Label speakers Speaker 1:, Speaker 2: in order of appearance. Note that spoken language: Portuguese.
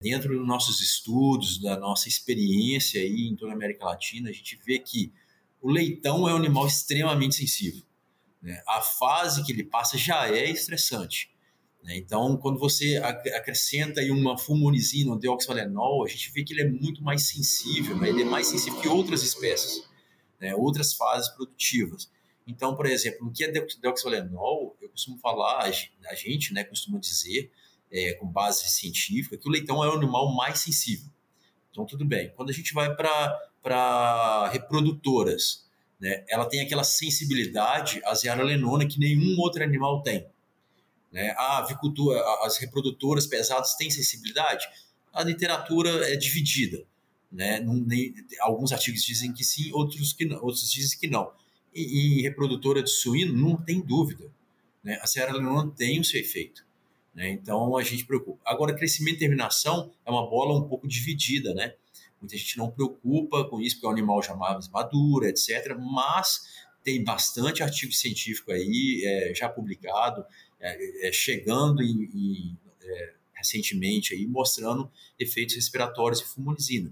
Speaker 1: Dentro dos nossos estudos, da nossa experiência aí em toda a América Latina, a gente vê que o leitão é um animal extremamente sensível. Né? A fase que ele passa já é estressante. Né? Então, quando você acrescenta aí uma fulmonizina, um deoxvalenol, a gente vê que ele é muito mais sensível, né? ele é mais sensível que outras espécies, né? outras fases produtivas. Então, por exemplo, no que é deoxvalenol, eu costumo falar, a gente né, costuma dizer, é, com base científica, que o leitão é o animal mais sensível. Então, tudo bem. Quando a gente vai para reprodutoras, né, ela tem aquela sensibilidade à zearalenona que nenhum outro animal tem. Né? A avicultura, as reprodutoras pesadas têm sensibilidade? A literatura é dividida. Né? Alguns artigos dizem que sim, outros, que não, outros dizem que não. E, e reprodutora de suíno, não tem dúvida. Né? A zearalenona tem o seu efeito. Né? Então a gente preocupa. Agora, crescimento e terminação é uma bola um pouco dividida, né? Muita gente não preocupa com isso, porque é um animal já mais maduro, etc. Mas tem bastante artigo científico aí é, já publicado, é, é, chegando e, e é, recentemente aí mostrando efeitos respiratórios de fumonizina.